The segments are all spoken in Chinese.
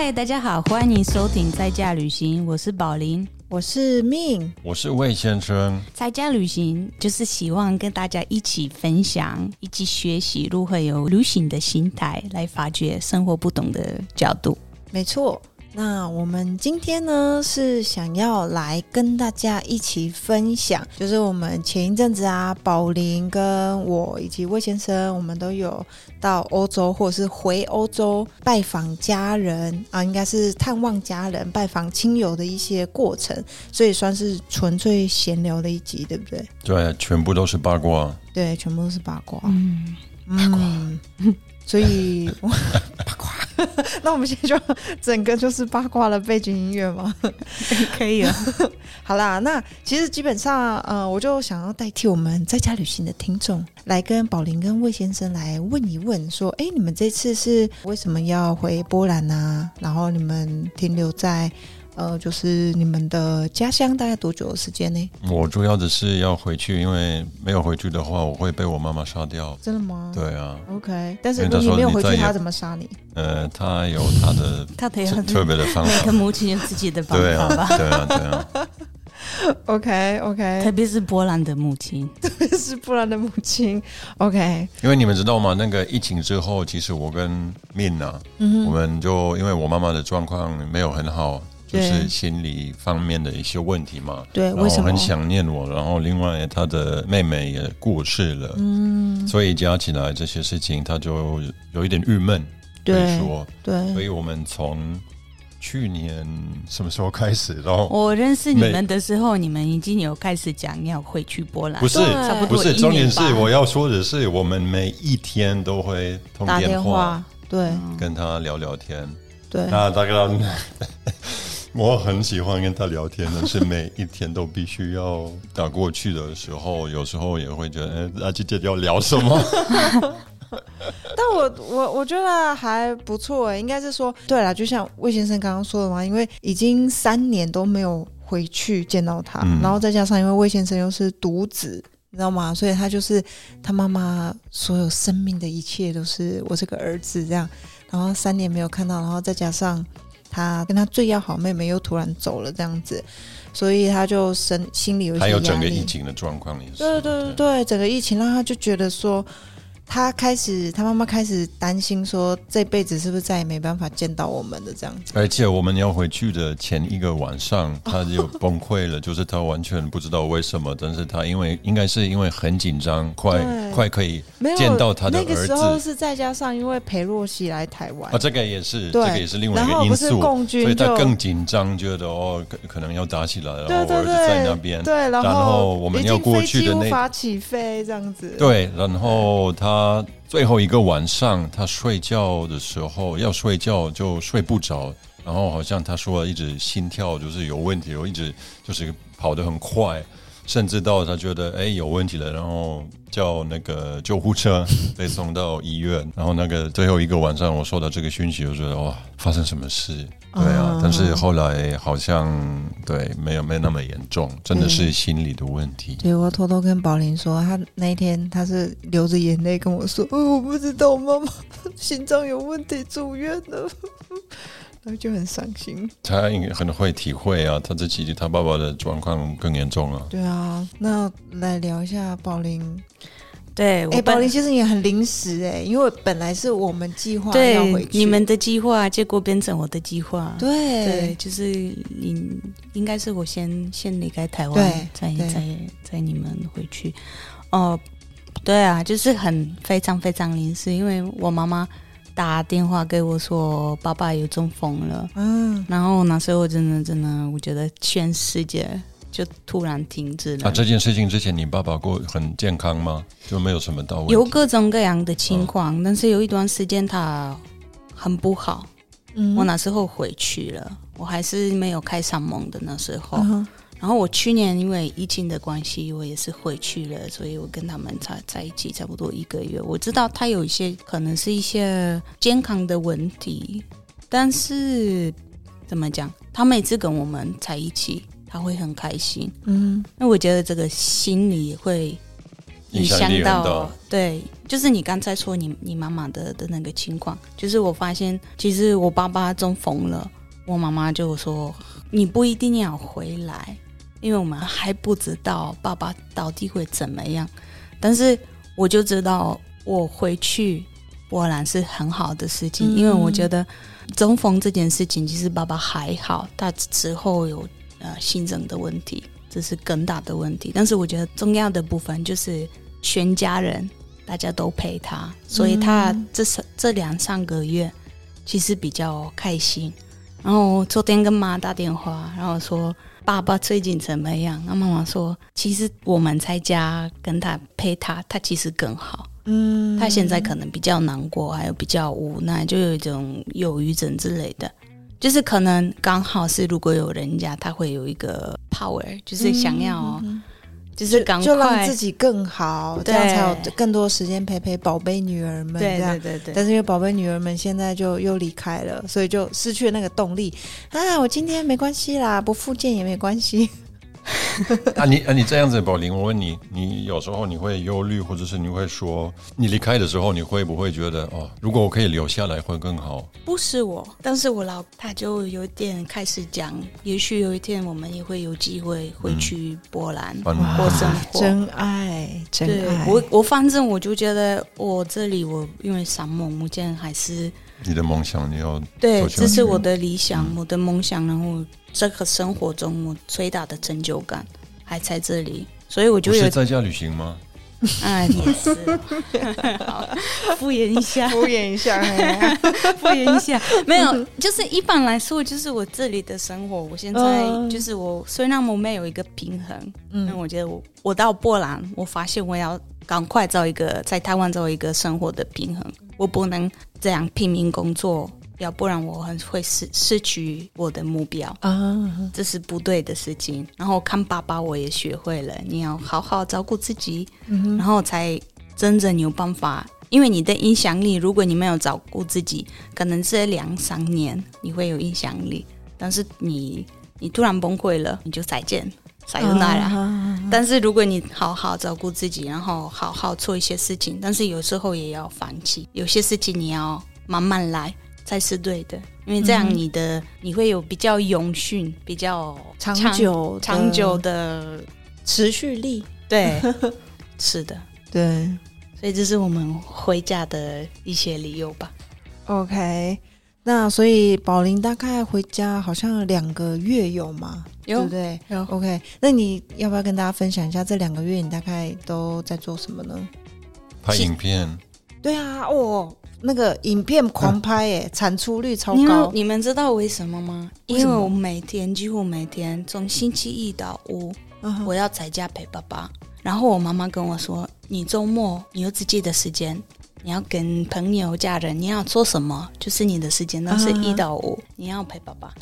嗨，大家好，欢迎收听在家旅行，我是宝林。我是命，我是魏先生。在家旅行就是希望跟大家一起分享，一起学习如何有旅行的心态，来发掘生活不同的角度。没错。那我们今天呢是想要来跟大家一起分享，就是我们前一阵子啊，宝林跟我以及魏先生，我们都有到欧洲或者是回欧洲拜访家人啊，应该是探望家人、拜访亲友的一些过程，所以算是纯粹闲聊的一集，对不对？对，全部都是八卦。对，全部都是八卦。嗯，八卦。所以八卦，那我们现在就整个就是八卦的背景音乐吗？可以啊。好啦，那其实基本上，呃，我就想要代替我们在家旅行的听众，来跟宝林跟魏先生来问一问，说，哎，你们这次是为什么要回波兰呢？然后你们停留在。呃，就是你们的家乡大概多久的时间呢？我主要的是要回去，因为没有回去的话，我会被我妈妈杀掉。真的吗？对啊。OK，但是如果你没有回去，她怎么杀你？呃，她有她的 他特别的方法。每个母亲有自己的方法吧？对啊，对啊。OK，OK，特别是波兰的母亲，特别是波兰的母亲。OK，因为你们知道吗？那个疫情之后，其实我跟 Min 啊，我们就因为我妈妈的状况没有很好。就是心理方面的一些问题嘛，对，为什么？很想念我？然后另外他的妹妹也过世了，嗯，所以加起来这些事情，他就有一点郁闷，对，说，对，所以我们从去年什么时候开始？然后我认识你们的时候，你们已经有开始讲要回去波兰，不是，不是，重点是我要说的是，我们每一天都会通电话，对，跟他聊聊天，对，那大概。我很喜欢跟他聊天但，是每一天都必须要打过去的时候，有时候也会觉得，哎，阿姐姐要聊什么？但我我我觉得还不错，应该是说，对了，就像魏先生刚刚说的嘛，因为已经三年都没有回去见到他，然后再加上因为魏先生又是独子，你知道吗？所以他就是他妈妈所有生命的一切都是我这个儿子这样，然后三年没有看到，然后再加上。他跟他最要好妹妹又突然走了，这样子，所以他就生心里有一些压力。还有整个疫情的状况也是。对对对对，整个疫情让他就觉得说。他开始，他妈妈开始担心说，这辈子是不是再也没办法见到我们的这样子。而且我们要回去的前一个晚上，他就崩溃了，就是他完全不知道为什么，但是他因为应该是因为很紧张，快快可以见到他的儿子。那个时候是再加上因为裴洛西来台湾啊，这个也是，这个也是另外一个因素，所以他更紧张，觉得哦，可可能要打起来了。然后儿子在那边，对，然后我们要过去的那无法起飞这样子。对，然后他。他最后一个晚上，他睡觉的时候要睡觉就睡不着，然后好像他说一直心跳就是有问题，然后一直就是跑得很快，甚至到他觉得哎有问题了，然后叫那个救护车 被送到医院。然后那个最后一个晚上，我收到这个讯息，我觉得哇，发生什么事？对啊，但是后来好像对没有没有那么严重，真的是心理的问题。对我偷偷跟宝林说，他那一天他是流着眼泪跟我说：“哦，我不知道我妈妈心脏有问题住院了。”然后就很伤心。他应该很会体会啊，他这几他爸爸的状况更严重啊。对啊，那来聊一下宝林。对，哎，宝林其实也很临时哎，因为本来是我们计划要回去，你们的计划结果变成我的计划。对，对，就是你应该是我先先离开台湾，再再再你们回去。哦，对啊，就是很非常非常临时，因为我妈妈打电话给我说爸爸有中风了，嗯，然后那时候真的真的，我觉得全世界。就突然停止了。啊，这件事情之前你爸爸过很健康吗？就没有什么到有各种各样的情况，但是有一段时间他很不好。嗯，我那时候回去了，我还是没有开上梦的那时候。然后我去年因为疫情的关系，我也是回去了，所以我跟他们在在一起差不多一个月。我知道他有一些可能是一些健康的问题，但是怎么讲？他每次跟我们在一起。他会很开心，嗯，那我觉得这个心里会影响到。对，就是你刚才说你你妈妈的的那个情况，就是我发现其实我爸爸中风了，我妈妈就说你不一定要回来，因为我们还不知道爸爸到底会怎么样。但是我就知道我回去波兰是很好的事情，因为我觉得中风这件事情其实爸爸还好，他之后有呃心脏的问题，这是更大的问题。但是我觉得重要的部分就是全家人。大家都陪他，所以他这三这两三个月其实比较开心。然后昨天跟妈打电话，然后说爸爸最近怎么样？那妈妈说，其实我们在家跟他陪他，他其实更好。嗯，他现在可能比较难过，还有比较无奈，就有一种忧郁症之类的。就是可能刚好是如果有人家，他会有一个 power，就是想要。就是就让自己更好，这样才有更多时间陪陪宝贝女儿们。对对对对。但是因为宝贝女儿们现在就又离开了，所以就失去了那个动力。啊，我今天没关系啦，不复健也没关系。啊，你啊，你这样子，宝玲，我问你，你有时候你会忧虑，或者是你会说，你离开的时候，你会不会觉得，哦，如果我可以留下来，会更好？不是我，但是我老他就有点开始讲，也许有一天我们也会有机会回去波兰过生活。真爱，真爱。我我反正我就觉得，我这里我因为三梦，目前还是你的梦想，你要对，这是我的理想，我的梦想，然后。这个生活中我最大的成就感还在这里，所以我就有在家旅行吗？啊，也是，敷衍一下，敷衍一下，敷衍一下，没有，就是一般来说，就是我这里的生活，我现在就是我虽然我没有一个平衡，嗯，我觉得我我到波兰，我发现我要赶快找一个在台湾找一个生活的平衡，我不能这样拼命工作。要不然我很会失失去我的目标啊，这是不对的事情。然后看爸爸，我也学会了，你要好好照顾自己，然后才真正有办法。因为你的影响力，如果你没有照顾自己，可能这两三年你会有影响力，但是你你突然崩溃了，你就再见，再有那了。但是如果你好好照顾自己，然后好好做一些事情，但是有时候也要放弃，有些事情你要慢慢来。才是对的，因为这样你的你会有比较永续、比较长久、长久的持续力。对，是的，对，所以这是我们回家的一些理由吧。OK，那所以宝林大概回家好像两个月有吗？有，对不对？有。OK，那你要不要跟大家分享一下这两个月你大概都在做什么呢？拍影片。对啊，哦。那个影片狂拍哎，产出率超高。你们知道为什么吗？因为我每天几乎每天从星期一到五，我要在家陪爸爸。然后我妈妈跟我说：“你周末你有自己的时间，你要跟朋友、家人，你要做什么就是你的时间。那是一到五，你要陪爸爸。”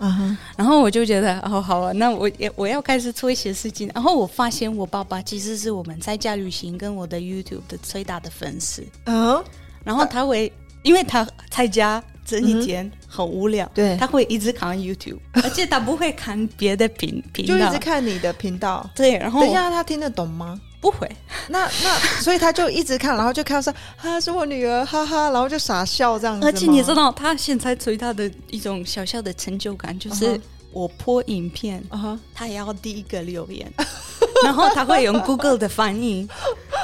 然后我就觉得哦，好啊，那我也我要开始做一些事情。然后我发现我爸爸其实是我们在家旅行跟我的 YouTube 的最大的粉丝。嗯，然后他会。因为他在家这一天很无聊，对，他会一直看 YouTube，而且他不会看别的频频道，就一直看你的频道。对，然后等一下他听得懂吗？不会。那那所以他就一直看，然后就看说啊是我女儿，哈哈，然后就傻笑这样子。而且你知道，他现在最大的一种小小的成就感就是我播影片，他也要第一个留言，然后他会用 Google 的翻译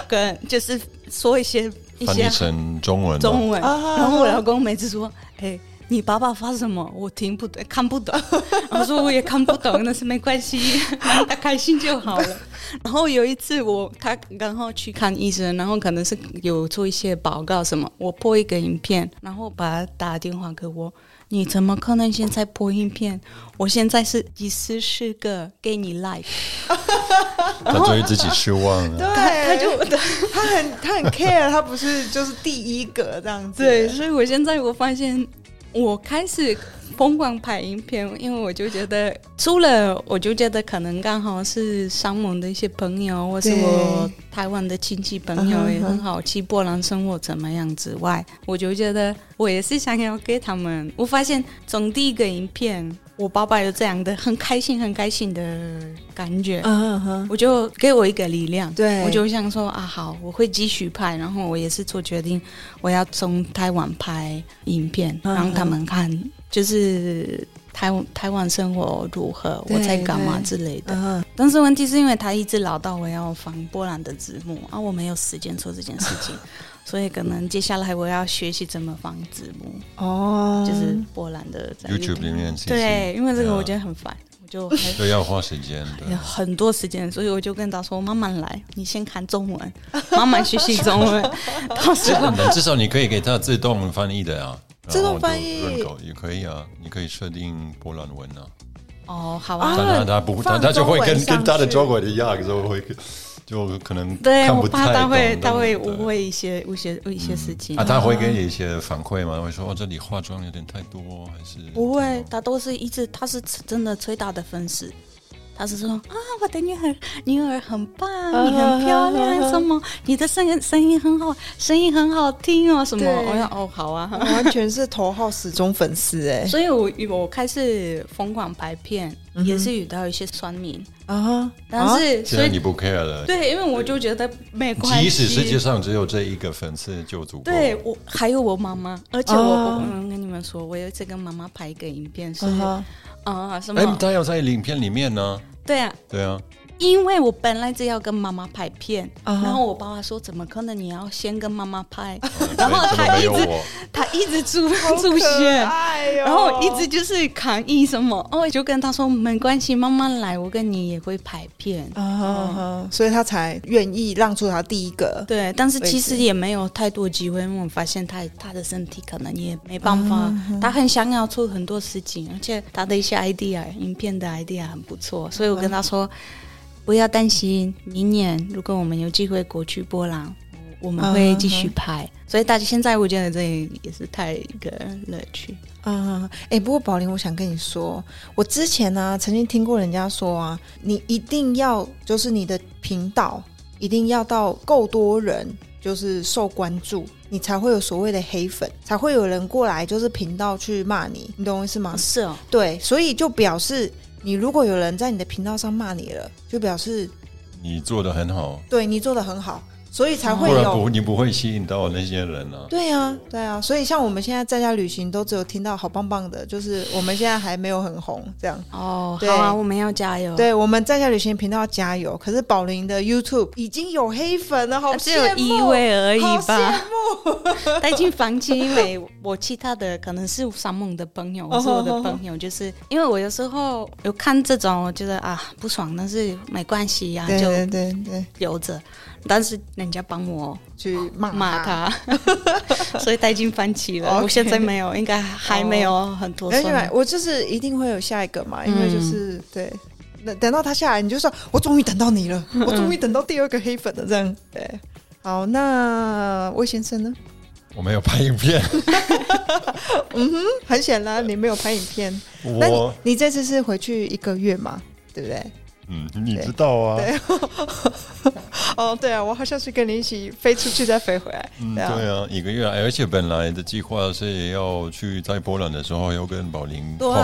跟就是说一些。翻译成中文，中文。然后我老公每次说：“哎，你爸爸发什么？我听不懂，看不懂。”我说：“我也看不懂，但是没关系，他开心就好了。”然后有一次，我他刚好去看医生，然后可能是有做一些报告什么，我播一个影片，然后把他打电话给我。你怎么可能现在播影片？我现在是第四十个给你 like，他对于自己失望了。对，他就他很他很 care，他不是就是第一个这样子。对，所以我现在我发现我开始疯狂拍影片，因为我就觉得，除了我就觉得可能刚好是商盟的一些朋友，或是我台湾的亲戚朋友也很好去波兰生活怎么样之外，我就觉得我也是想要给他们。我发现从第一个影片。我爸爸有这样的很开心、很开心的感觉，嗯哼，我就给我一个力量，对我就想说啊，好，我会继续拍，然后我也是做决定，我要从台湾拍影片，让他们看，就是台湾台湾生活如何，我在干嘛之类的。但是问题是因为他一直唠叨我要放波兰的字幕，啊，我没有时间做这件事情。所以可能接下来我要学习怎么放字幕哦，就是波兰的 YouTube 里面对，因为这个我觉得很烦，我就对要花时间，很多时间，所以我就跟他说慢慢来，你先看中文，慢慢学习中文，到时候至少你可以给他自动翻译的啊，自动翻译。也可以啊，你可以设定波兰文啊，哦，好啊，他他不他他就会跟跟他的中文一样，就会。就可能对我怕他会他会误会一些误些一些事情啊，他会给你一些反馈吗？会说哦，这里化妆有点太多，还是不会？他都是一直他是真的崔大的粉丝。他是说啊，我的女儿女儿很棒，你很漂亮，什么？你的声音声音很好，声音很好听哦，什么？我说哦，好啊，完全是头号死忠粉丝哎。所以我我开始疯狂拍片，也是遇到一些酸民啊，但是所以你不 care 了，对，因为我就觉得没关系，即使世界上只有这一个粉丝就足够。对我还有我妈妈，而且我我跟你们说，我有一次跟妈妈拍一个影片是。啊，什么？哎，他要在影片里面呢？对啊，对啊。因为我本来就要跟妈妈拍片，然后我爸爸说：“怎么可能？你要先跟妈妈拍。”然后他一直他一直出出现，然后一直就是抗议什么。哦，我就跟他说：“没关系，慢慢来，我跟你也会拍片。”啊，所以他才愿意让出他第一个。对，但是其实也没有太多机会，因为我发现他他的身体可能也没办法。他很想要做很多事情，而且他的一些 idea，影片的 idea 很不错，所以我跟他说。不要担心，明年如果我们有机会过去波兰，我们会继续拍。所以大家现在我觉得这也是太一个乐趣啊！哎，不过宝林，我想跟你说，我之前呢曾经听过人家说啊，你一定要就是你的频道一定要到够多人就是受关注，你才会有所谓的黑粉，才会有人过来就是频道去骂你，你懂我意思吗？是哦，对，所以就表示。你如果有人在你的频道上骂你了，就表示你做的很好，对你做的很好。所以才会有，不你不会吸引到那些人啊。对啊，对啊，所以像我们现在在家旅行，都只有听到好棒棒的，就是我们现在还没有很红这样。哦，好啊，我们要加油。对，我们在家旅行频道要加油。可是宝林的 YouTube 已经有黑粉了，好只有一位而已吧？羡慕。带进房间，因为我其他的可能是三梦的朋友，是我的朋友，就是因为我有时候有看这种，我觉得啊不爽，但是没关系呀，就对对对留着。但是人家帮我去骂骂他，所以他已经放弃了。我现在没有，应该还没有很多。因为我就是一定会有下一个嘛，因为就是对，等等到他下来，你就说我终于等到你了，我终于等到第二个黑粉了，这样对。好，那魏先生呢？我没有拍影片。嗯哼，很显然你没有拍影片。我，你这次是回去一个月嘛？对不对？嗯，你知道啊？对，哦，对啊，我好像是跟你一起飞出去再飞回来。嗯，对啊，一个月，而且本来的计划是要去在波兰的时候要跟宝林碰面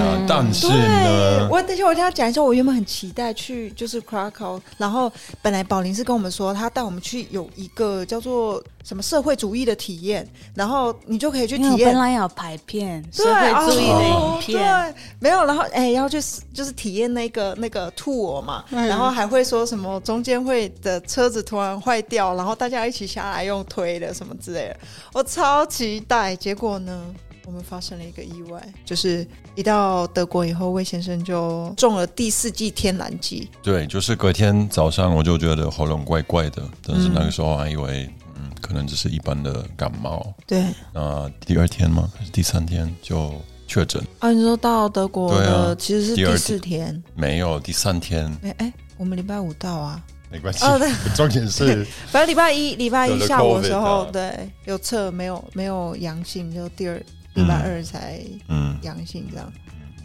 啊，但是呢，我等下我跟他讲一下，我原本很期待去就是 Krakow，然后本来宝林是跟我们说他带我们去有一个叫做。什么社会主义的体验，然后你就可以去体验。本来要拍片，社会主义的影片，对，没有，然后哎，要去就是体验那个那个 tour 嘛，然后还会说什么中间会的车子突然坏掉，然后大家一起下来用推的什么之类的，我超期待。结果呢，我们发生了一个意外，就是一到德国以后，魏先生就中了第四季天然剂。对，就是隔天早上我就觉得喉咙怪怪的，但是那个时候还以为嗯。可能只是一般的感冒。对。那第二天吗？还是第三天就确诊？啊，你说到德国的其实是第四天，没有第三天。哎哎，我们礼拜五到啊，没关系。哦，对，重点是，反正礼拜一礼拜一下午的时候，对，有测没有没有阳性，就第二礼拜二才嗯阳性这样。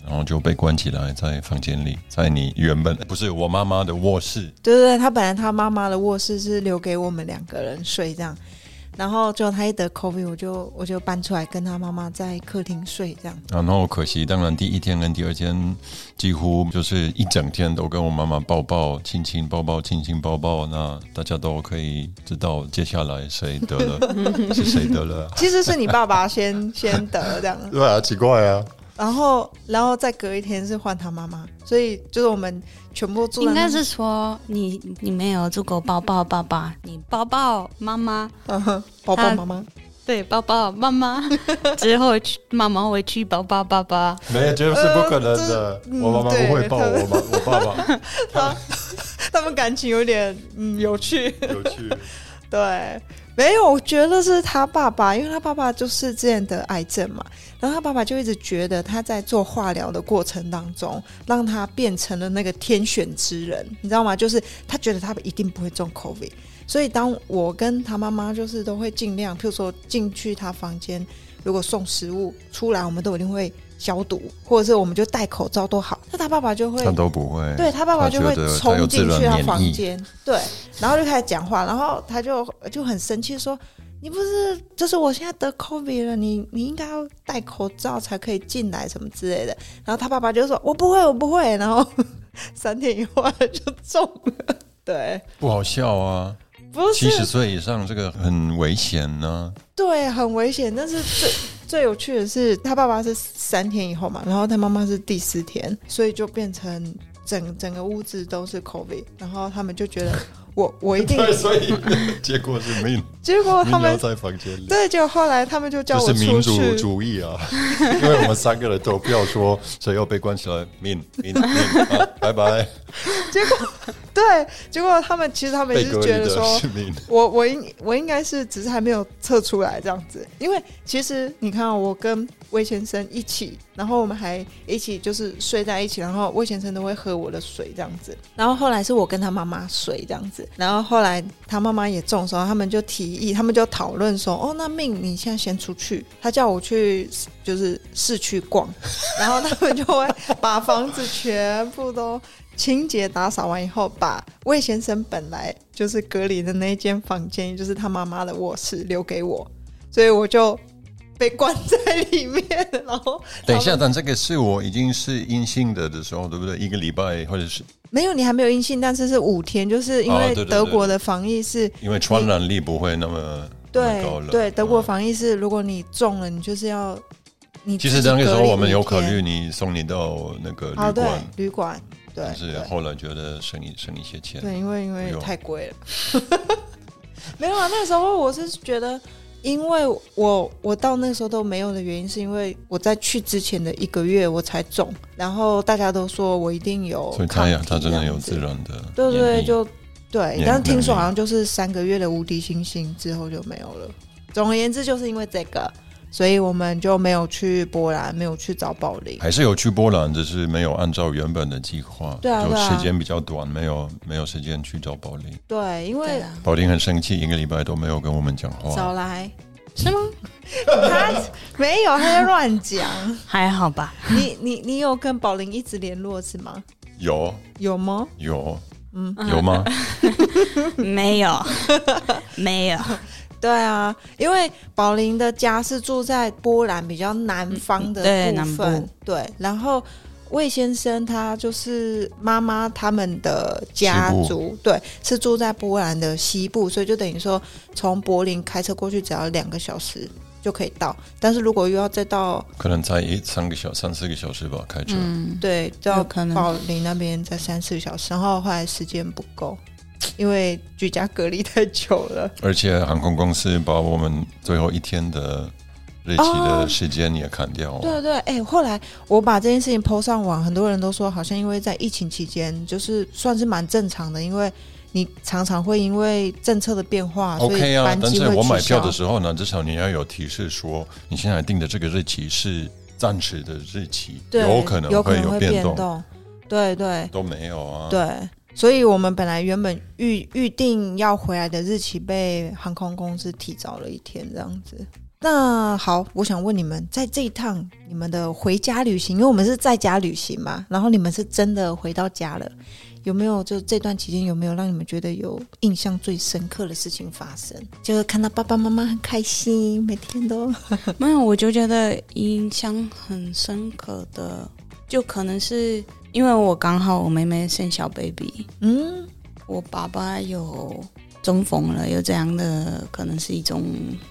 然后就被关起来在房间里，在你原本不是我妈妈的卧室。对对对，他本来他妈妈的卧室是留给我们两个人睡这样，然后就他一得 COVID，我就我就搬出来跟他妈妈在客厅睡这样。然后可惜，当然第一天跟第二天几乎就是一整天都跟我妈妈抱抱亲亲抱抱亲亲抱抱，那大家都可以知道接下来谁得了 是谁得了。其实是你爸爸先 先得这样。对啊，奇怪啊。然后，然后再隔一天是换他妈妈，所以就是我们全部住。应该是说你你没有住过抱抱爸爸，你抱抱妈妈，抱抱妈妈，对，抱抱妈妈 之后去妈妈会去抱抱爸爸。没有，这是不可能的。我妈妈不会抱我妈，我爸爸。他他们感情有点嗯有趣，有趣。对，没有，我觉得是他爸爸，因为他爸爸就是之前得癌症嘛。然后他爸爸就一直觉得他在做化疗的过程当中，让他变成了那个天选之人，你知道吗？就是他觉得他一定不会中 COVID，所以当我跟他妈妈就是都会尽量，譬如说进去他房间，如果送食物出来，我们都一定会消毒，或者是我们就戴口罩都好。那他爸爸就会他都不会，对他爸爸就会冲进去他房间，对，然后就开始讲话，然后他就就很生气说。你不是，就是我现在得 COVID 了，你你应该要戴口罩才可以进来，什么之类的。然后他爸爸就说：“我不会，我不会。”然后 三天以后就中了。对，不好笑啊！不是七十岁以上这个很危险呢。对，很危险。但是最最有趣的是，他爸爸是三天以后嘛，然后他妈妈是第四天，所以就变成整整个屋子都是 COVID，然后他们就觉得。我我一定，所以结果是命。结果他们在房间里，对，结果后来他们就叫我出去。是民主主义啊，因为我们三个人都不要说谁要被关起来，命命命，拜拜。结果 对，结果他们其实他们是觉得说，我我应我应该是只是还没有测出来这样子，因为其实你看我跟魏先生一起，然后我们还一起就是睡在一起，然后魏先生都会喝我的水这样子，然后后来是我跟他妈妈睡这样子。然后后来他妈妈也中的时候，他们就提议，他们就讨论说：“哦，那命你现在先出去。”他叫我去就是市区逛，然后他们就会把房子全部都清洁打扫完以后，把魏先生本来就是隔离的那间房间，就是他妈妈的卧室留给我，所以我就被关在里面。然后 等一下，但这个是我已经是阴性的的时候，对不对？一个礼拜或者是。没有，你还没有阴性，但是是五天，就是因为德国的防疫是，因为传染力不会那么对对，德国防疫是，如果你中了，你就是要你。其实那个时候我们有考虑你送你到那个旅馆，旅馆对，但是后来觉得省一省一些钱，对，因为因为太贵了。没有啊，那时候我是觉得。因为我我到那时候都没有的原因，是因为我在去之前的一个月我才肿，然后大家都说我一定有，所以他呀，他真的有自然的，对对，就对。但是听说好像就是三个月的无敌星星之后就没有了。总而言之，就是因为这个，所以我们就没有去波兰，没有去找宝林，还是有去波兰，只是没有按照原本的计划，对啊，就时间比较短，没有没有时间去找宝林。对，因为宝林很生气，一个礼拜都没有跟我们讲话。少来。是吗？他没有，他在乱讲。还好吧？你你你有跟宝林一直联络是吗？有有吗？有，嗯，有吗？没有，没有。对啊，因为宝林的家是住在波兰比较南方的部分，对，然后。魏先生他就是妈妈他们的家族，对，是住在波兰的西部，所以就等于说从柏林开车过去只要两个小时就可以到。但是如果又要再到，可能才一三个小三四个小时吧，开车。嗯，对，到柏林那边再三四个小时，然后后来时间不够，因为居家隔离太久了，而且航空公司把我们最后一天的。日期的时间也砍掉了。对对，哎，后来我把这件事情抛上网，很多人都说好像因为在疫情期间，就是算是蛮正常的，因为你常常会因为政策的变化，OK 啊。但是我买票的时候呢，至少你要有提示说，你现在定的这个日期是暂时的日期，有可能会有变动。对对，都没有啊。对，所以我们本来原本预预定要回来的日期，被航空公司提早了一天，这样子。那好，我想问你们，在这一趟你们的回家旅行，因为我们是在家旅行嘛，然后你们是真的回到家了，有没有就这段期间有没有让你们觉得有印象最深刻的事情发生？就是看到爸爸妈妈很开心，每天都没有，我就觉得印象很深刻的，就可能是因为我刚好我妹妹生小 baby，嗯，我爸爸有。中风了，有这样的可能是一种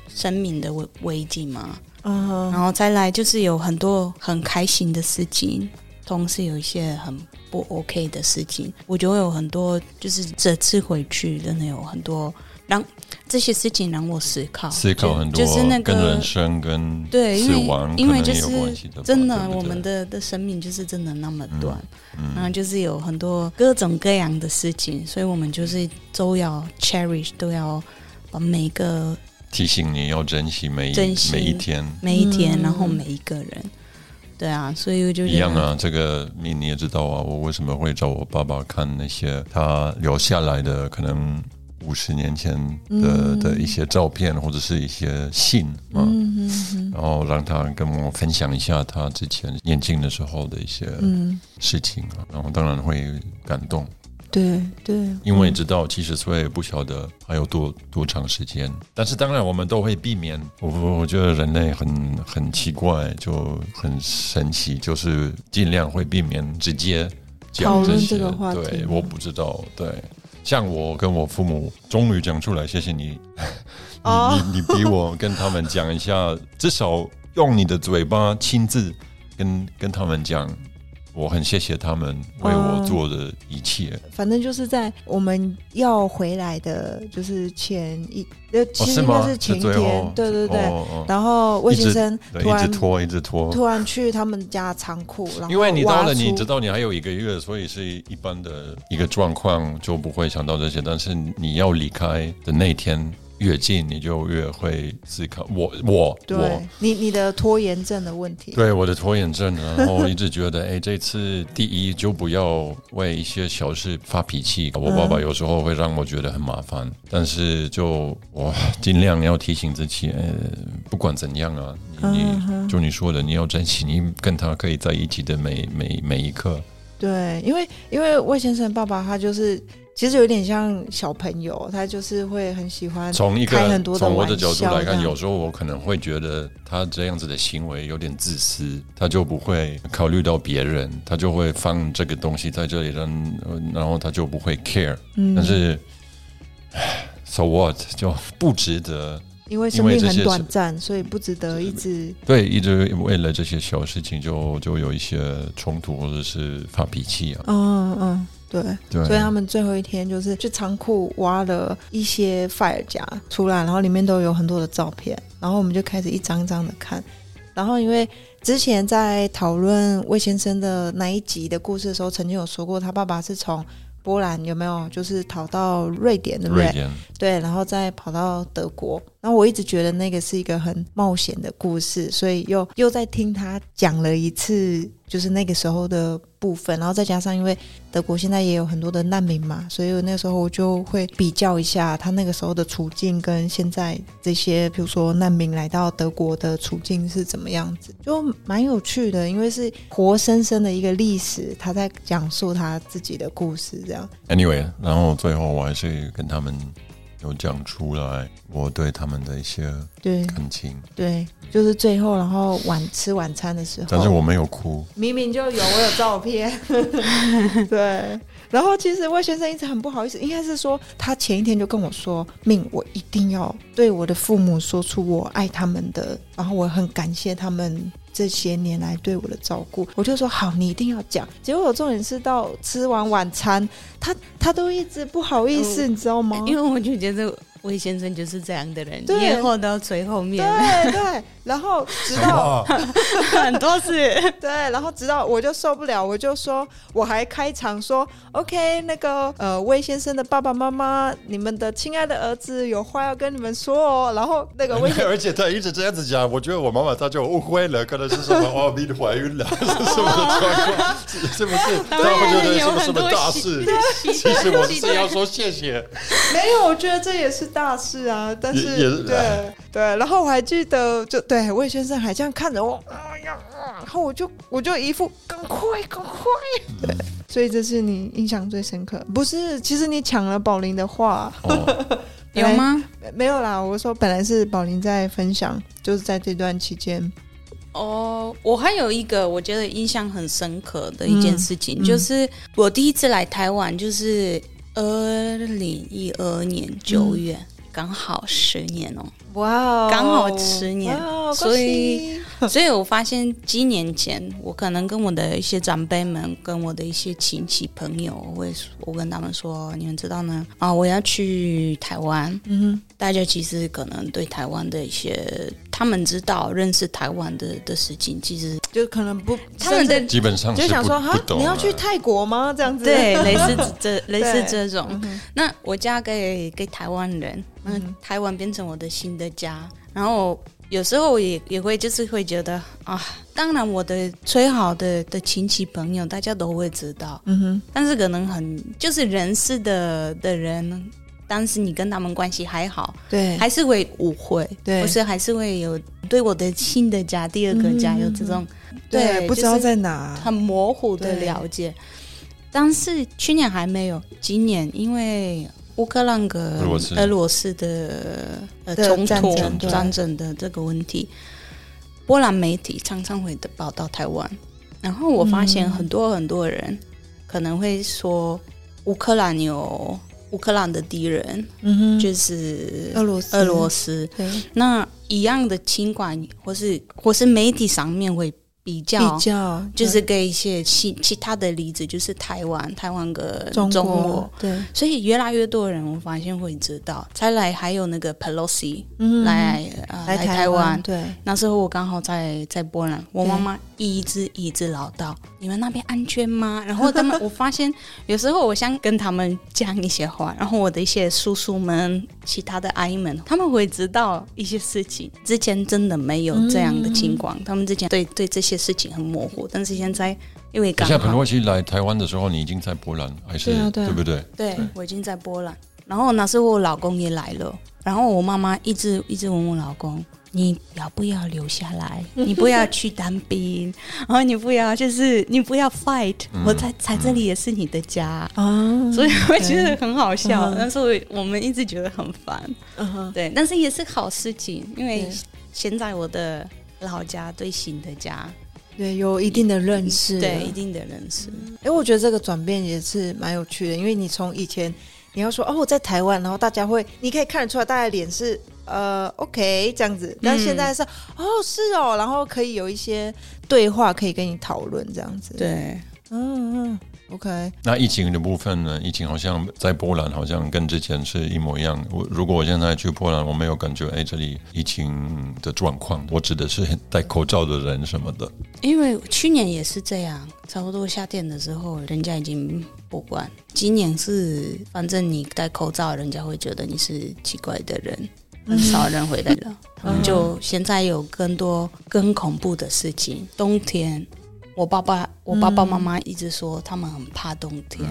生命的危危机嘛？嗯，然后再来就是有很多很开心的事情，同时有一些很不 OK 的事情，我就会有很多，就是这次回去真的有很多让。这些事情让我思考，思考很多，就是那个人生跟对死亡因为就是真的，我们的的生命就是真的那么短，然后就是有很多各种各样的事情，所以我们就是都要 cherish，都要把每个提醒你要珍惜每珍惜每一天，每一天，然后每一个人，对啊，所以我就一样啊。这个你你也知道啊，我为什么会找我爸爸看那些他留下来的可能。五十年前的的一些照片或者是一些信啊，然后让他跟我分享一下他之前年轻的时候的一些事情啊，然后当然会感动。对对，因为知道七十岁不晓得还有多多长时间，但是当然我们都会避免。我我觉得人类很很奇怪，就很神奇，就是尽量会避免直接讲这些话。对，我不知道，对。像我跟我父母终于讲出来，谢谢你，你你你比我跟他们讲一下，至少用你的嘴巴亲自跟跟他们讲。我很谢谢他们为我做的一切。反正就是在我们要回来的，就是前一呃，其实应该是前一天，对对对。然后魏先生突然拖，一直拖，突然去他们家仓库，然后因为你到了，你知道你还有一个月，所以是一般的一个状况，就不会想到这些。但是你要离开的那天。越近你就越会思考，我我我，你你的拖延症的问题，对我的拖延症，然后一直觉得，哎，这次第一就不要为一些小事发脾气。我爸爸有时候会让我觉得很麻烦，但是就我尽量要提醒自己，呃，不管怎样啊，你就你说的，你要珍惜你跟他可以在一起的每每每一刻。对，因为因为魏先生爸爸他就是。其实有点像小朋友，他就是会很喜欢从一个从我的角度来看，有时候我可能会觉得他这样子的行为有点自私，他就不会考虑到别人，他就会放这个东西在这里，然然后他就不会 care。但是，so what 就不值得，因为生命很短暂，所以不值得一直对一直为了这些小事情就就有一些冲突或者是发脾气啊。嗯嗯。对，所以他们最后一天就是去仓库挖了一些 fire 夹出来，然后里面都有很多的照片，然后我们就开始一张张的看。然后因为之前在讨论魏先生的那一集的故事的时候，曾经有说过，他爸爸是从波兰有没有就是逃到瑞典，对不对？对，然后再跑到德国。然后我一直觉得那个是一个很冒险的故事，所以又又在听他讲了一次，就是那个时候的部分。然后再加上，因为德国现在也有很多的难民嘛，所以那时候我就会比较一下他那个时候的处境跟现在这些，比如说难民来到德国的处境是怎么样子，就蛮有趣的，因为是活生生的一个历史，他在讲述他自己的故事这样。Anyway，然后最后我还是跟他们。有讲出来，我对他们的一些对感情，对，就是最后，然后晚吃晚餐的时候，但是我没有哭，明明就有，我有照片，对。然后其实魏先生一直很不好意思，应该是说他前一天就跟我说：“命，我一定要对我的父母说出我爱他们的，然后我很感谢他们。”这些年来对我的照顾，我就说好，你一定要讲。结果重点是到吃完晚餐，他他都一直不好意思，你知道吗？因为我就觉得。魏先生就是这样的人，以后到最后面。对对，然后直到 很多次，对，然后直到我就受不了，我就说，我还开场说，OK，那个呃，魏先生的爸爸妈妈，你们的亲爱的儿子有话要跟你们说哦。然后那个魏，而且他一直这样子讲，我觉得我妈妈她就误会了，可能是什么哦，你怀孕了，是什么状况？是不是？他会觉得什么什么大事？其实我是要说谢谢。没有，我觉得这也是。大事啊，但是对对，然后我还记得，就对魏先生还这样看着我，哎呀，然后我就我就一副赶快赶快，对，所以这是你印象最深刻？不是，其实你抢了宝林的话，有吗？没有啦，我说本来是宝林在分享，就是在这段期间。哦，我还有一个我觉得印象很深刻的一件事情，就是我第一次来台湾，就是二零一二年九月，刚好十年哦，哇，刚好十年，所以，所以我发现几年前，我可能跟我的一些长辈们，跟我的一些亲戚朋友，我会我跟他们说，你们知道呢？啊，我要去台湾，嗯哼，大家其实可能对台湾的一些。他们知道认识台湾的的事情，其实就可能不，他们的基本上就想说哈，你要去泰国吗？这样子，对，类似这 类似这种。那我嫁给给台湾人，嗯，台湾变成我的新的家。然后有时候也也会就是会觉得啊，当然我的最好的的亲戚朋友大家都会知道，嗯哼，但是可能很就是人事的的人。当时你跟他们关系还好，对，还是会误会，对，不是还是会有对我的新的家、第二个家有这种，对，不知道在哪，很模糊的了解。但是去年还没有，今年因为乌克兰跟俄罗斯。的呃冲突战争的这个问题，波兰媒体常常会的报道台湾，然后我发现很多很多人可能会说乌克兰有。乌克兰的敌人，嗯哼，就是俄罗斯。俄罗斯，对，那一样的情况，或是或是媒体上面会。比较，比较就是给一些其其他的例子，就是台湾，台湾跟中国，对，所以越来越多人，我发现会知道。再来还有那个 Pelosi 来来台湾，对，那时候我刚好在在波兰，我妈妈一直一直唠叨，你们那边安全吗？然后他们，我发现有时候我想跟他们讲一些话，然后我的一些叔叔们、其他的阿姨们，他们会知道一些事情。之前真的没有这样的情况，他们之前对对这些。事情很模糊，但是现在因为刚好，彭洛西来台湾的时候，你已经在波兰，还是对不对？对，我已经在波兰。然后那时候我老公也来了，然后我妈妈一直一直问我老公：“你要不要留下来？你不要去当兵，然后你不要就是你不要 fight。我在在这里也是你的家啊，所以我觉得很好笑。但是我们一直觉得很烦，对，但是也是好事情，因为现在我的老家对新的家。对，有一定的认识，对，一定的认识。哎，我觉得这个转变也是蛮有趣的，因为你从以前你要说哦我在台湾，然后大家会，你可以看得出来大家脸是呃 OK 这样子，但现在是哦是哦，然后可以有一些对话可以跟你讨论这样子。对，嗯嗯。OK，那疫情的部分呢？疫情好像在波兰，好像跟之前是一模一样。我如果我现在去波兰，我没有感觉，哎，这里疫情的状况，我指的是戴口罩的人什么的。因为去年也是这样，差不多夏天的时候，人家已经不管。今年是，反正你戴口罩，人家会觉得你是奇怪的人，很少人回来了。就现在有更多更恐怖的事情，冬天。我爸爸，我爸爸妈妈一直说他们很怕冬天，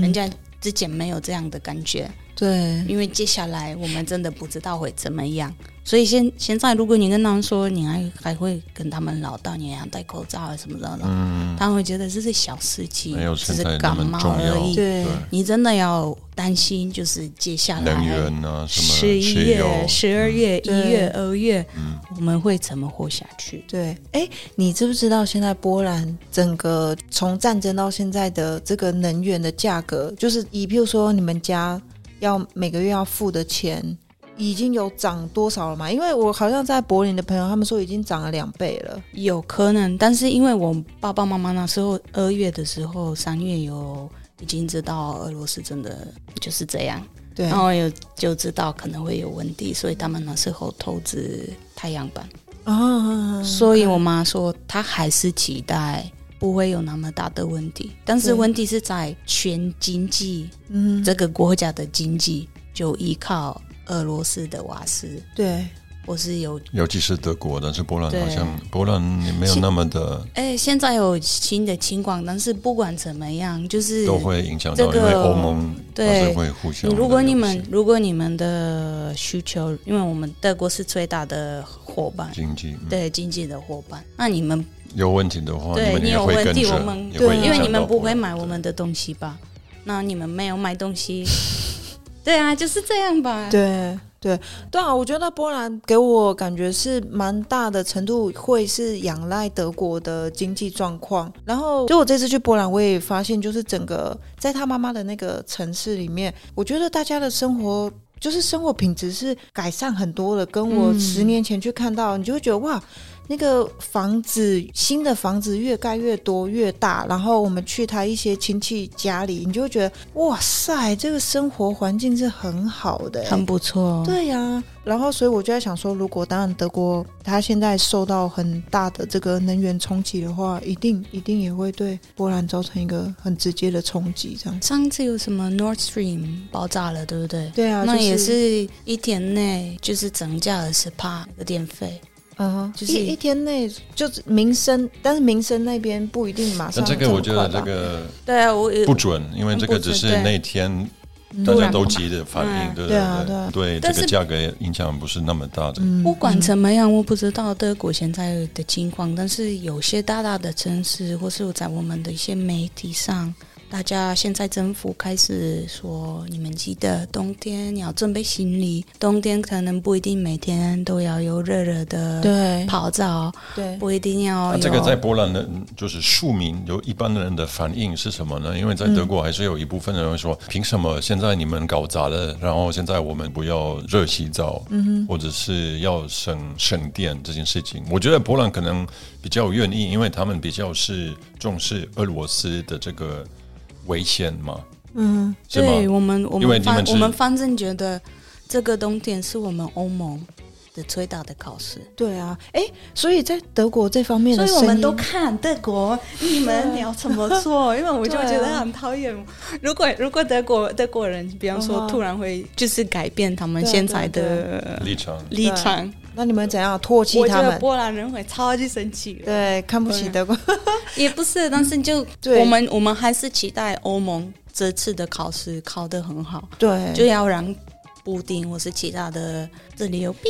人家之前没有这样的感觉。对，因为接下来我们真的不知道会怎么样，所以现现在如果你跟他们说，你还还会跟他们唠叨，你要戴口罩啊什么的，嗯，他们会觉得这是小事情，只是感冒而已。对，你真的要担心，就是接下来能源啊，十一月、十二月、一月、二月，我们会怎么活下去？对，哎，你知不知道现在波兰整个从战争到现在的这个能源的价格，就是以譬如说你们家。要每个月要付的钱已经有涨多少了嘛？因为我好像在柏林的朋友，他们说已经涨了两倍了。有可能，但是因为我爸爸妈妈那时候二月的时候，三月有已经知道俄罗斯真的就是这样，对，然后有就知道可能会有问题，所以他们那时候投资太阳板啊。所以我妈说她还是期待。不会有那么大的问题，但是问题是在全经济，嗯，这个国家的经济就依靠俄罗斯的瓦斯，对，我是有，尤其是德国，但是波兰好像波兰也没有那么的。哎，现在有新的情况，但是不管怎么样，就是都会影响到，因为欧盟对会互相。如果你们如果你们的需求，因为我们德国是最大的伙伴，经济对经济的伙伴，那你们有问题的话，对你有问题，我们对，因为你们不会买我们的东西吧？那你们没有买东西，对啊，就是这样吧？对。对对啊，我觉得波兰给我感觉是蛮大的程度会是仰赖德国的经济状况。然后，就我这次去波兰，我也发现，就是整个在他妈妈的那个城市里面，我觉得大家的生活就是生活品质是改善很多的。跟我十年前去看到，你就会觉得哇。那个房子，新的房子越盖越多越大，然后我们去他一些亲戚家里，你就会觉得哇塞，这个生活环境是很好的，很不错。对呀，然后所以我就在想说，如果当然德国他现在受到很大的这个能源冲击的话，一定一定也会对波兰造成一个很直接的冲击。这样，上次有什么 Nord Stream 爆炸了，对不对？对啊，那也是一天内就是涨价了十帕的电费。嗯，就是一天内就是民生，但是民生那边不一定马上。但这个我觉得这个对啊，我不准，因为这个只是那天大家都急的反应，对对对对，这个价格影响不是那么大的。不管怎么样，我不知道德国现在的情况，但是有些大大的城市，或是在我们的一些媒体上。大家现在政府开始说，你们记得冬天你要准备行李，冬天可能不一定每天都要有热热的对泡澡，对，不一定要。这个在波兰的，就是庶民有一般的人的反应是什么呢？因为在德国还是有一部分人会说，凭什么现在你们搞砸了，然后现在我们不要热洗澡，嗯哼，或者是要省省电这件事情？我觉得波兰可能比较愿意，因为他们比较是重视俄罗斯的这个。危险吗？嗯，对我们，我们反我们反正觉得这个冬天是我们欧盟的最大的考试。对啊，哎，所以在德国这方面，所以我们都看德国，你们你要怎么做？因为我就觉得很讨厌。如果如果德国德国人，比方说突然会就是改变他们现在的立场立场。那你们怎样唾弃他们？波兰人会超级生气，对，看不起德国，也不是，但是就我们我们还是期待欧盟这次的考试考得很好，对，就要让布丁或是其他的这里有 B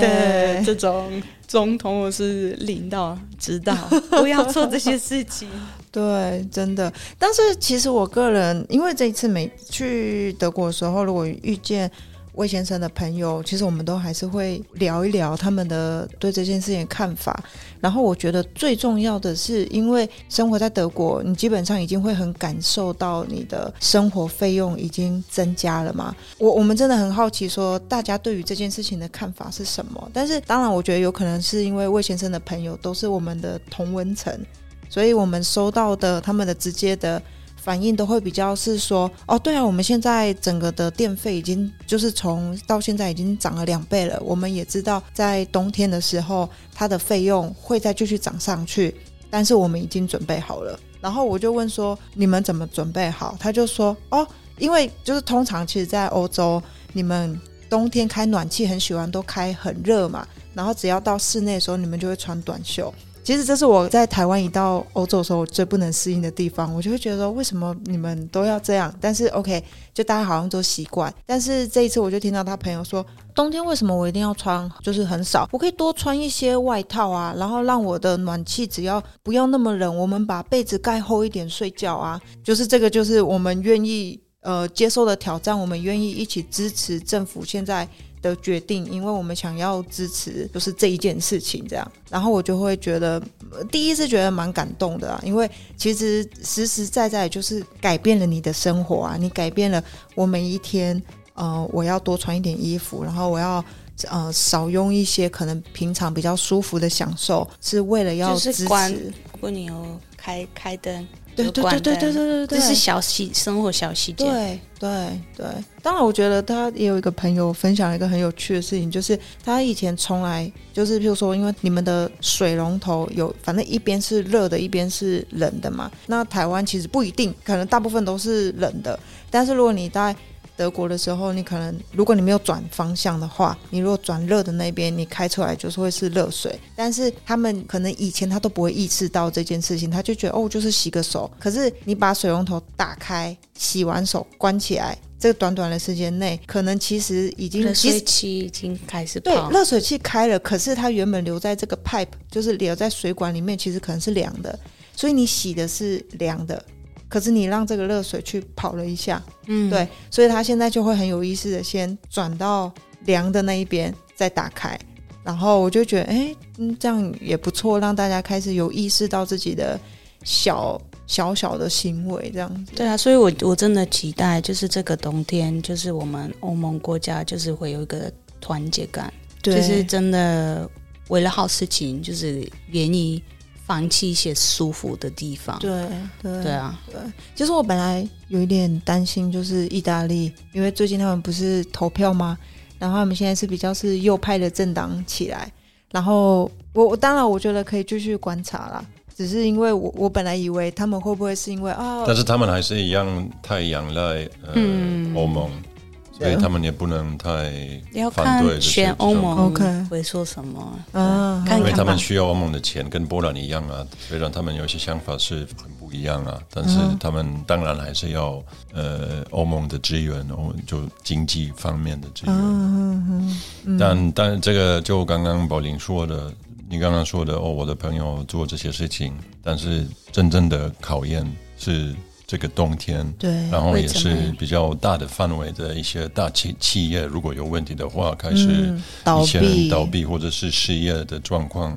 对。这种总统或是领导知道 不要做这些事情，对，真的。但是其实我个人，因为这一次没去德国的时候，如果遇见。魏先生的朋友，其实我们都还是会聊一聊他们的对这件事情的看法。然后我觉得最重要的是，因为生活在德国，你基本上已经会很感受到你的生活费用已经增加了嘛。我我们真的很好奇，说大家对于这件事情的看法是什么？但是当然，我觉得有可能是因为魏先生的朋友都是我们的同文层，所以我们收到的他们的直接的。反应都会比较是说，哦，对啊，我们现在整个的电费已经就是从到现在已经涨了两倍了。我们也知道，在冬天的时候，它的费用会再继续涨上去，但是我们已经准备好了。然后我就问说，你们怎么准备好？他就说，哦，因为就是通常其实，在欧洲，你们冬天开暖气很喜欢都开很热嘛，然后只要到室内的时候，你们就会穿短袖。其实这是我在台湾一到欧洲的时候最不能适应的地方，我就会觉得说为什么你们都要这样？但是 OK，就大家好像都习惯。但是这一次我就听到他朋友说，冬天为什么我一定要穿就是很少？我可以多穿一些外套啊，然后让我的暖气只要不要那么冷，我们把被子盖厚一点睡觉啊。就是这个，就是我们愿意呃接受的挑战，我们愿意一起支持政府现在。的决定，因为我们想要支持，就是这一件事情这样，然后我就会觉得，第一是觉得蛮感动的啊，因为其实实实在在就是改变了你的生活啊，你改变了我每一天，呃，我要多穿一点衣服，然后我要呃少用一些可能平常比较舒服的享受，是为了要支持。如果你有开开灯。对对对对对对对，这是小细生活小细节。对对对，当然，我觉得他也有一个朋友分享一个很有趣的事情，就是他以前从来就是，譬如说，因为你们的水龙头有，反正一边是热的，一边是冷的嘛。那台湾其实不一定，可能大部分都是冷的。但是如果你在德国的时候，你可能如果你没有转方向的话，你如果转热的那边，你开出来就是会是热水。但是他们可能以前他都不会意识到这件事情，他就觉得哦，就是洗个手。可是你把水龙头打开，洗完手关起来，这个短短的时间内，可能其实已经热水器已经开始对，热水器开了，可是它原本留在这个 pipe，就是留在水管里面，其实可能是凉的，所以你洗的是凉的。可是你让这个热水去跑了一下，嗯，对，所以他现在就会很有意识的先转到凉的那一边，再打开，然后我就觉得，哎，嗯，这样也不错，让大家开始有意识到自己的小小小的行为，这样子。对啊，所以我我真的期待，就是这个冬天，就是我们欧盟国家就是会有一个团结感，就是真的为了好事情，就是愿意。放弃一些舒服的地方。对对对啊，对。其实我本来有一点担心，就是意大利，因为最近他们不是投票吗？然后他们现在是比较是右派的政党起来。然后我我当然我觉得可以继续观察啦，只是因为我我本来以为他们会不会是因为啊？但是他们还是一样太仰赖呃欧盟。所以他们也不能太反对选欧盟会说什么啊？因为他们需要欧盟的钱，跟波兰一样啊。虽然他们有些想法是很不一样啊，但是他们当然还是要呃欧盟的资源，欧就经济方面的资源。但但这个就刚刚宝林说的，你刚刚说的哦，我的朋友做这些事情，但是真正的考验是。这个冬天，对，然后也是比较大的范围的一些大企企业，如果有问题的话，开始一些人倒闭或者是失业的状况，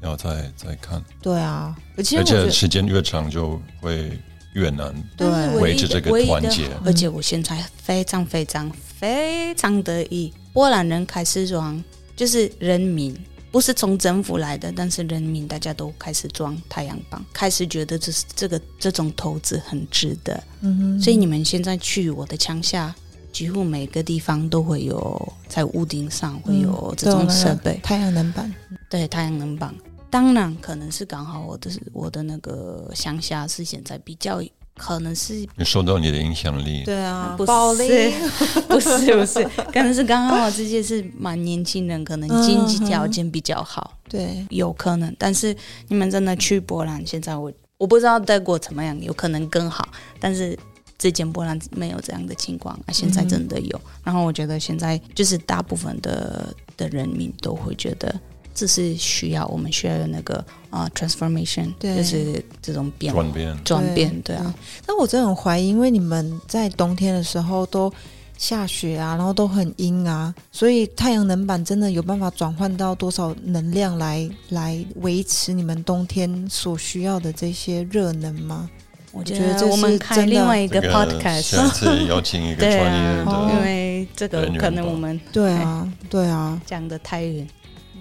要再再看。对啊，而且而且时间越长就会越难对维持这个团结。而且我现在非常非常非常得意，波兰人开始装，就是人民。不是从政府来的，但是人民大家都开始装太阳棒，开始觉得这是这个这种投资很值得。嗯哼，所以你们现在去我的乡下，几乎每个地方都会有在屋顶上会有这种设备，太阳能板。对，太阳能板。当然，可能是刚好我的我的那个乡下是现在比较。可能是受到你的影响力，对啊，不是 不是不是，可能是刚刚我这些是蛮年轻人，可能经济条件比较好，对，有可能。但是你们真的去波兰，现在我我不知道德国怎么样，有可能更好。但是之前波兰没有这样的情况，现在真的有。然后我觉得现在就是大部分的的人民都会觉得。这是需要，我们需要有那个啊，transformation，就是这种变转变，转变，对啊。但我真的很怀疑，因为你们在冬天的时候都下雪啊，然后都很阴啊，所以太阳能板真的有办法转换到多少能量来来维持你们冬天所需要的这些热能吗？我觉得我们开另外一个 podcast，下次邀请一个专业的，因为这个可能我们对啊，对啊，讲的太远。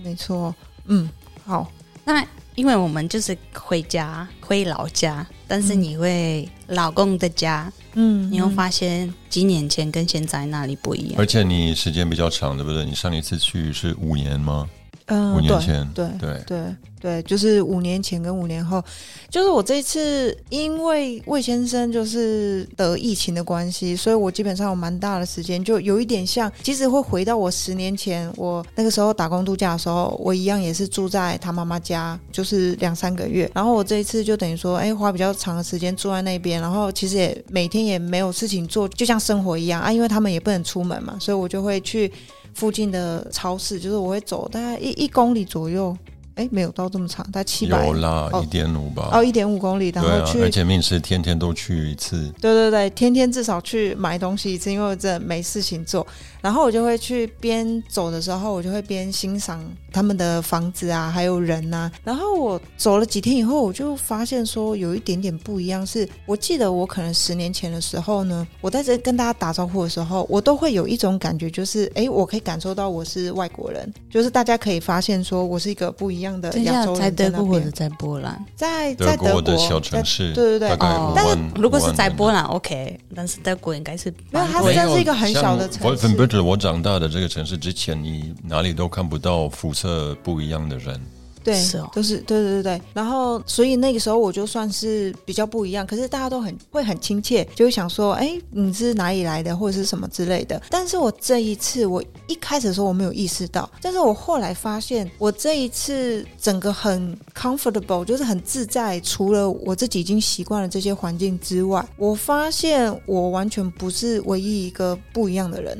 没错，嗯，好，那因为我们就是回家回老家，但是你会老公的家，嗯，你会发现几年前跟现在那里不一样，而且你时间比较长，对不对？你上一次去是五年吗？嗯，五年前，对对对。对，就是五年前跟五年后，就是我这一次因为魏先生就是得疫情的关系，所以我基本上有蛮大的时间，就有一点像，其实会回到我十年前我那个时候打工度假的时候，我一样也是住在他妈妈家，就是两三个月。然后我这一次就等于说，哎，花比较长的时间住在那边，然后其实也每天也没有事情做，就像生活一样啊，因为他们也不能出门嘛，所以我就会去附近的超市，就是我会走大概一一公里左右。哎，没有到这么长，大概七百，有啦，一点五吧。哦，一点五公里，然后去，而且面试天天都去一次。对对对，天天至少去买东西一次，因为我这没事情做。然后我就会去边走的时候，我就会边欣赏他们的房子啊，还有人呐。然后我走了几天以后，我就发现说有一点点不一样。是我记得我可能十年前的时候呢，我在这跟大家打招呼的时候，我都会有一种感觉，就是哎，我可以感受到我是外国人，就是大家可以发现说我是一个不一。样的亚洲人在德国或者在波兰，在在德国的小城市，对对对。但是如果是在波兰，OK，但是德国应该是没有，它算是一个很小的城市。我长大的这个城市之前，你哪里都看不到肤色不一样的人。对，是哦都是对对对对。然后，所以那个时候我就算是比较不一样，可是大家都很会很亲切，就会想说，哎，你是哪里来的，或者是什么之类的。但是我这一次，我一开始的时候我没有意识到，但是我后来发现，我这一次整个很 comfortable，就是很自在。除了我自己已经习惯了这些环境之外，我发现我完全不是唯一一个不一样的人。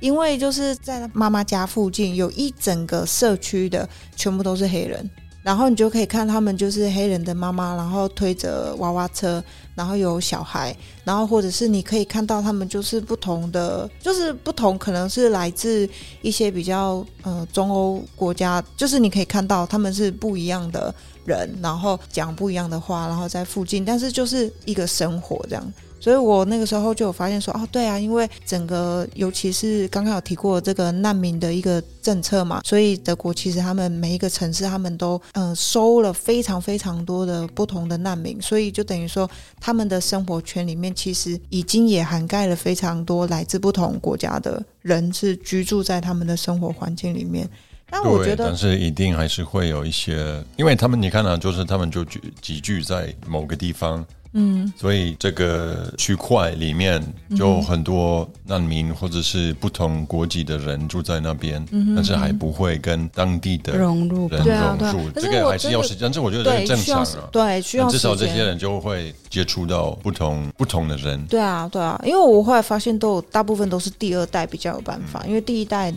因为就是在妈妈家附近有一整个社区的全部都是黑人，然后你就可以看他们就是黑人的妈妈，然后推着娃娃车，然后有小孩，然后或者是你可以看到他们就是不同的，就是不同可能是来自一些比较呃中欧国家，就是你可以看到他们是不一样的人，然后讲不一样的话，然后在附近，但是就是一个生活这样。所以我那个时候就有发现说，哦，对啊，因为整个尤其是刚刚有提过这个难民的一个政策嘛，所以德国其实他们每一个城市他们都嗯收了非常非常多的不同的难民，所以就等于说他们的生活圈里面其实已经也涵盖了非常多来自不同国家的人是居住在他们的生活环境里面。但我觉得，但是一定还是会有一些，因为他们你看啊，就是他们就聚集聚在某个地方。嗯，所以这个区块里面就很多难民或者是不同国籍的人住在那边，但是还不会跟当地的融入，人融入，这个还是要时间。这我觉得很正常啊，对，需要至少这些人就会接触到不同不同的人。对啊，对啊，因为我后来发现，都大部分都是第二代比较有办法，因为第一代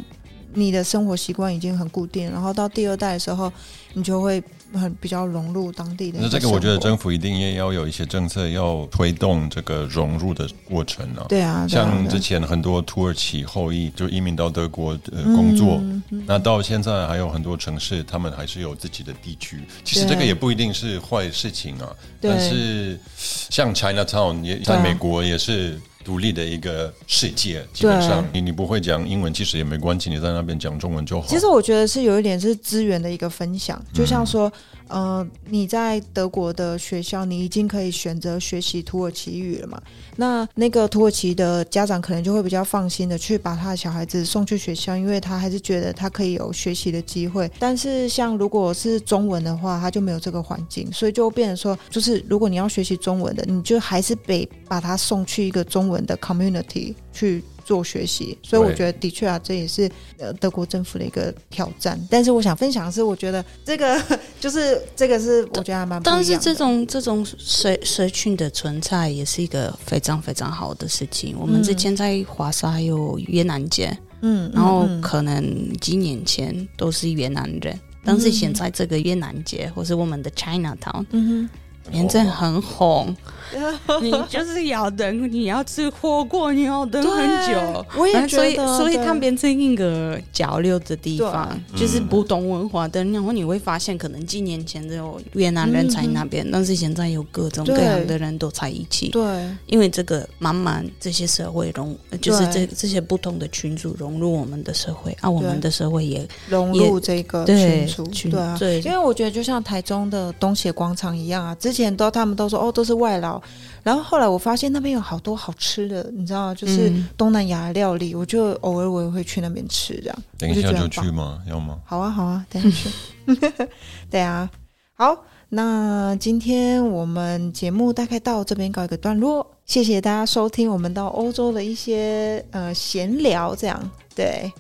你的生活习惯已经很固定，然后到第二代的时候，你就会。很比较融入当地的。那这个我觉得政府一定也要有一些政策，要推动这个融入的过程啊。对啊，像之前很多土耳其后裔就移民到德国呃工作，那到现在还有很多城市，他们还是有自己的地区。其实这个也不一定是坏事情啊。但是像 China Town 也在美国也是。独立的一个世界，基本上你你不会讲英文，其实也没关系，你在那边讲中文就好。其实我觉得是有一点是资源的一个分享，就像说。呃，你在德国的学校，你已经可以选择学习土耳其语了嘛？那那个土耳其的家长可能就会比较放心的去把他的小孩子送去学校，因为他还是觉得他可以有学习的机会。但是像如果是中文的话，他就没有这个环境，所以就变成说，就是如果你要学习中文的，你就还是得把他送去一个中文的 community 去。做学习，所以我觉得的确啊，这也是呃德国政府的一个挑战。但是我想分享的是，我觉得这个 就是这个是我觉得还蛮。但是这种这种社社群的存在也是一个非常非常好的事情。我们之前在华沙有越南街，嗯，然后可能几年前都是越南人，但是现在这个越南街或是我们的 China Town，嗯哼，现在很红。你就是要等，你要吃火锅，你要等很久。我也觉得，所以所以它变成一个交流的地方，就是不同文化的。然后你会发现，可能几年前只有越南人才那边，但是现在有各种各样的人都在一起。对，因为这个慢慢这些社会融，就是这这些不同的群组融入我们的社会，啊，我们的社会也融入这个群组。对啊，对，因为我觉得就像台中的东协广场一样啊，之前都他们都说哦，都是外劳。然后后来我发现那边有好多好吃的，你知道，就是东南亚料理，我就偶尔我也会去那边吃，这样。等一下就去吗？要吗？好啊，好啊，等下去。对啊，好，那今天我们节目大概到这边告一个段落，谢谢大家收听我们到欧洲的一些呃闲聊，这样对。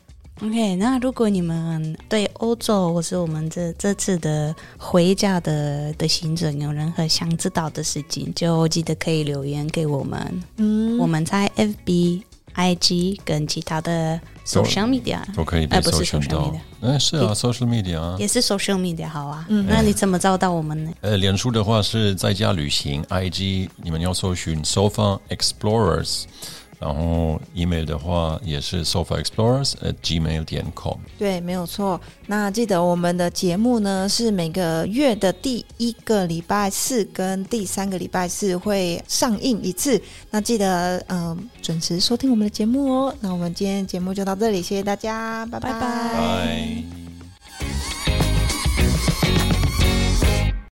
OK，那如果你们对欧洲或是我们这这次的回家的的行程有任何想知道的事情，就记得可以留言给我们。嗯，我们在 FB、IG 跟其他的 social media 都可以，哎，不是 social media，嗯，是啊，social media 啊，也是 social media，好啊。嗯，那你怎么找到我们呢？呃，脸书的话是在家旅行，IG 你们要搜寻 Sofa Explorers。然后 email 的话也是 sofaexplorers at gmail 点 com。对，没有错。那记得我们的节目呢是每个月的第一个礼拜四跟第三个礼拜四会上映一次。那记得嗯准时收听我们的节目哦。那我们今天节目就到这里，谢谢大家，拜拜。